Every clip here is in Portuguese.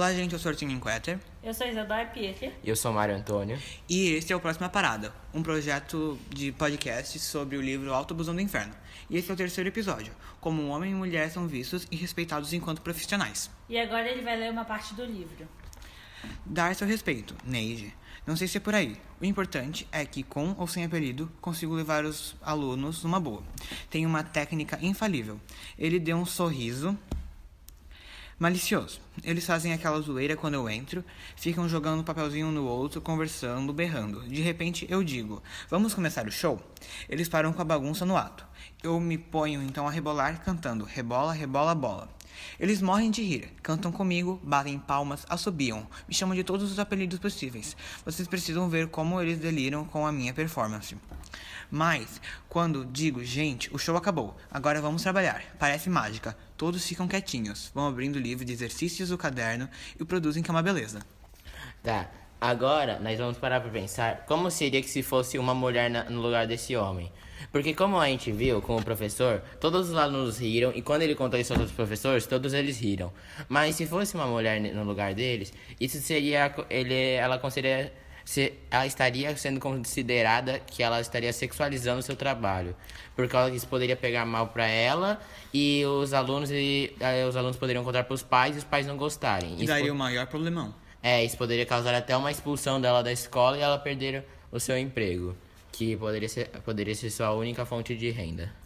Olá, gente, eu sou Artinho Inqueter. Eu sou Isadora Pietri. E eu sou Mário Antônio. E este é o Próxima Parada, um projeto de podcast sobre o livro Alto Busão do Inferno. E esse é o terceiro episódio, como um homem e mulher são vistos e respeitados enquanto profissionais. E agora ele vai ler uma parte do livro. Dar seu respeito, Neide. Não sei se é por aí. O importante é que, com ou sem apelido, consigo levar os alunos numa boa. Tem uma técnica infalível. Ele deu um sorriso malicioso. Eles fazem aquela zoeira quando eu entro, ficam jogando papelzinho um no outro, conversando, berrando. De repente eu digo: Vamos começar o show? Eles param com a bagunça no ato. Eu me ponho então a rebolar, cantando: Rebola, rebola, bola. Eles morrem de rir, cantam comigo, batem palmas, assobiam, me chamam de todos os apelidos possíveis. Vocês precisam ver como eles deliram com a minha performance. Mas, quando digo, gente, o show acabou, agora vamos trabalhar, parece mágica. Todos ficam quietinhos, vão abrindo o livro de exercícios, o caderno e produzem que é uma beleza. Tá, agora nós vamos parar para pensar como seria que se fosse uma mulher na, no lugar desse homem. Porque como a gente viu com o professor, todos os alunos riram e quando ele contou isso aos professores, todos eles riram. Mas se fosse uma mulher no lugar deles, isso seria ele ela consideraria se ela estaria sendo considerada que ela estaria sexualizando o seu trabalho, por causa que isso poderia pegar mal para ela e os alunos e eh, os alunos poderiam contar para os pais e os pais não gostarem. E daria o maior problemão. É, isso poderia causar até uma expulsão dela da escola e ela perder o seu emprego, que poderia ser poderia ser sua única fonte de renda.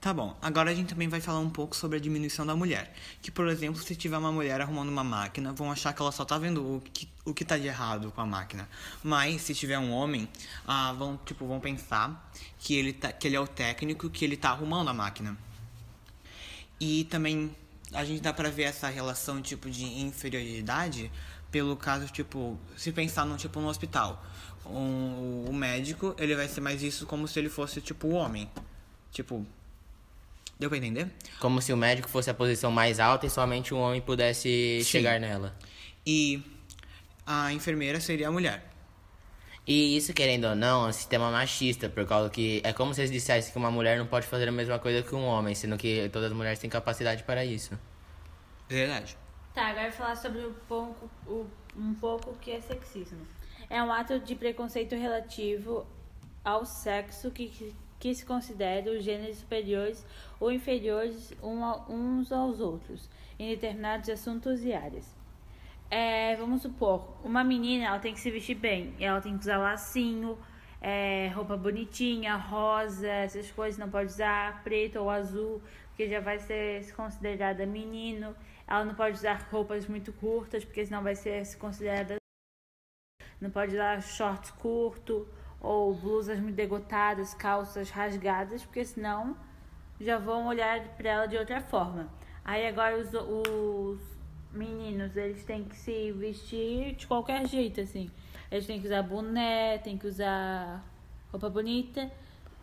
Tá bom, agora a gente também vai falar um pouco sobre a diminuição da mulher. Que, por exemplo, se tiver uma mulher arrumando uma máquina, vão achar que ela só tá vendo o que, o que tá de errado com a máquina. Mas, se tiver um homem, ah, vão, tipo, vão pensar que ele, tá, que ele é o técnico, que ele tá arrumando a máquina. E também a gente dá pra ver essa relação, tipo, de inferioridade pelo caso, tipo, se pensar num, tipo, no hospital. Um, o médico, ele vai ser mais isso como se ele fosse, tipo, o homem. Tipo, Deu pra entender? Como se o médico fosse a posição mais alta e somente um homem pudesse Sim. chegar nela. E a enfermeira seria a mulher. E isso, querendo ou não, é um sistema machista, por causa que é como se eles dissessem que uma mulher não pode fazer a mesma coisa que um homem, sendo que todas as mulheres têm capacidade para isso. Verdade. Tá, agora falar sobre um pouco, um pouco o que é sexismo. É um ato de preconceito relativo ao sexo que que se consideram os gêneros superiores ou inferiores uns aos outros em determinados assuntos e áreas. É, vamos supor, uma menina ela tem que se vestir bem, ela tem que usar lacinho, é, roupa bonitinha, rosa, essas coisas não pode usar preto ou azul, porque já vai ser considerada menino. Ela não pode usar roupas muito curtas, porque senão vai ser considerada. Não pode usar shorts curto ou blusas muito degotadas, calças rasgadas, porque senão já vão olhar para ela de outra forma. Aí agora os, os meninos, eles têm que se vestir de qualquer jeito, assim. Eles têm que usar boné, têm que usar roupa bonita.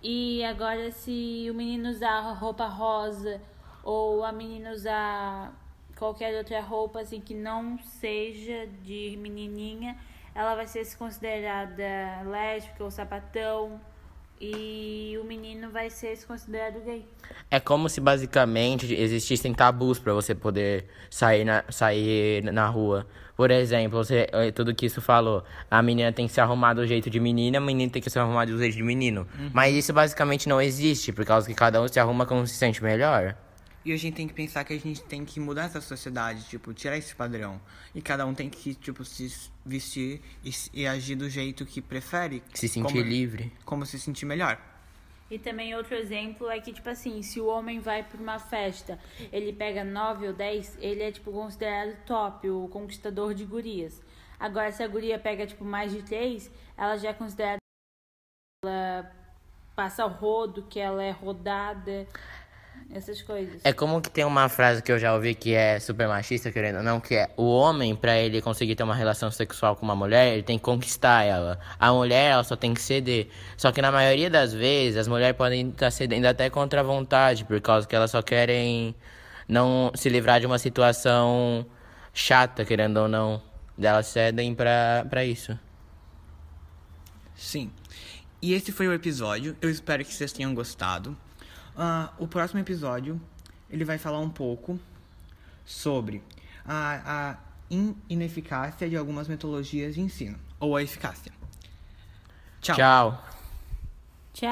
E agora se o menino usar roupa rosa ou a menina usar qualquer outra roupa assim que não seja de menininha, ela vai ser considerada lésbica ou sapatão e o menino vai ser considerado gay. É como se basicamente existissem tabus para você poder sair na, sair na rua. Por exemplo, você, eh, tudo que isso falou, a menina tem que se arrumar do jeito de menina, a menina tem que se arrumar do jeito de menino. Uhum. Mas isso basicamente não existe, por causa que cada um se arruma como se sente melhor. E a gente tem que pensar que a gente tem que mudar essa sociedade, tipo, tirar esse padrão. E cada um tem que, tipo, se vestir e, e agir do jeito que prefere. Se sentir como, livre. Como se sentir melhor. E também outro exemplo é que, tipo assim, se o homem vai pra uma festa, ele pega nove ou dez, ele é, tipo, considerado top, o conquistador de gurias. Agora, se a guria pega, tipo, mais de três, ela já é considerada... Ela passa o rodo, que ela é rodada essas coisas. É como que tem uma frase que eu já ouvi que é super machista, querendo ou não, que é o homem, para ele conseguir ter uma relação sexual com uma mulher, ele tem que conquistar ela. A mulher, ela só tem que ceder. Só que na maioria das vezes, as mulheres podem estar cedendo até contra a vontade, por causa que elas só querem não se livrar de uma situação chata, querendo ou não. Elas cedem pra, pra isso. Sim. E esse foi o episódio. Eu espero que vocês tenham gostado. Uh, o próximo episódio ele vai falar um pouco sobre a, a in ineficácia de algumas metodologias de ensino, ou a eficácia. Tchau. Tchau.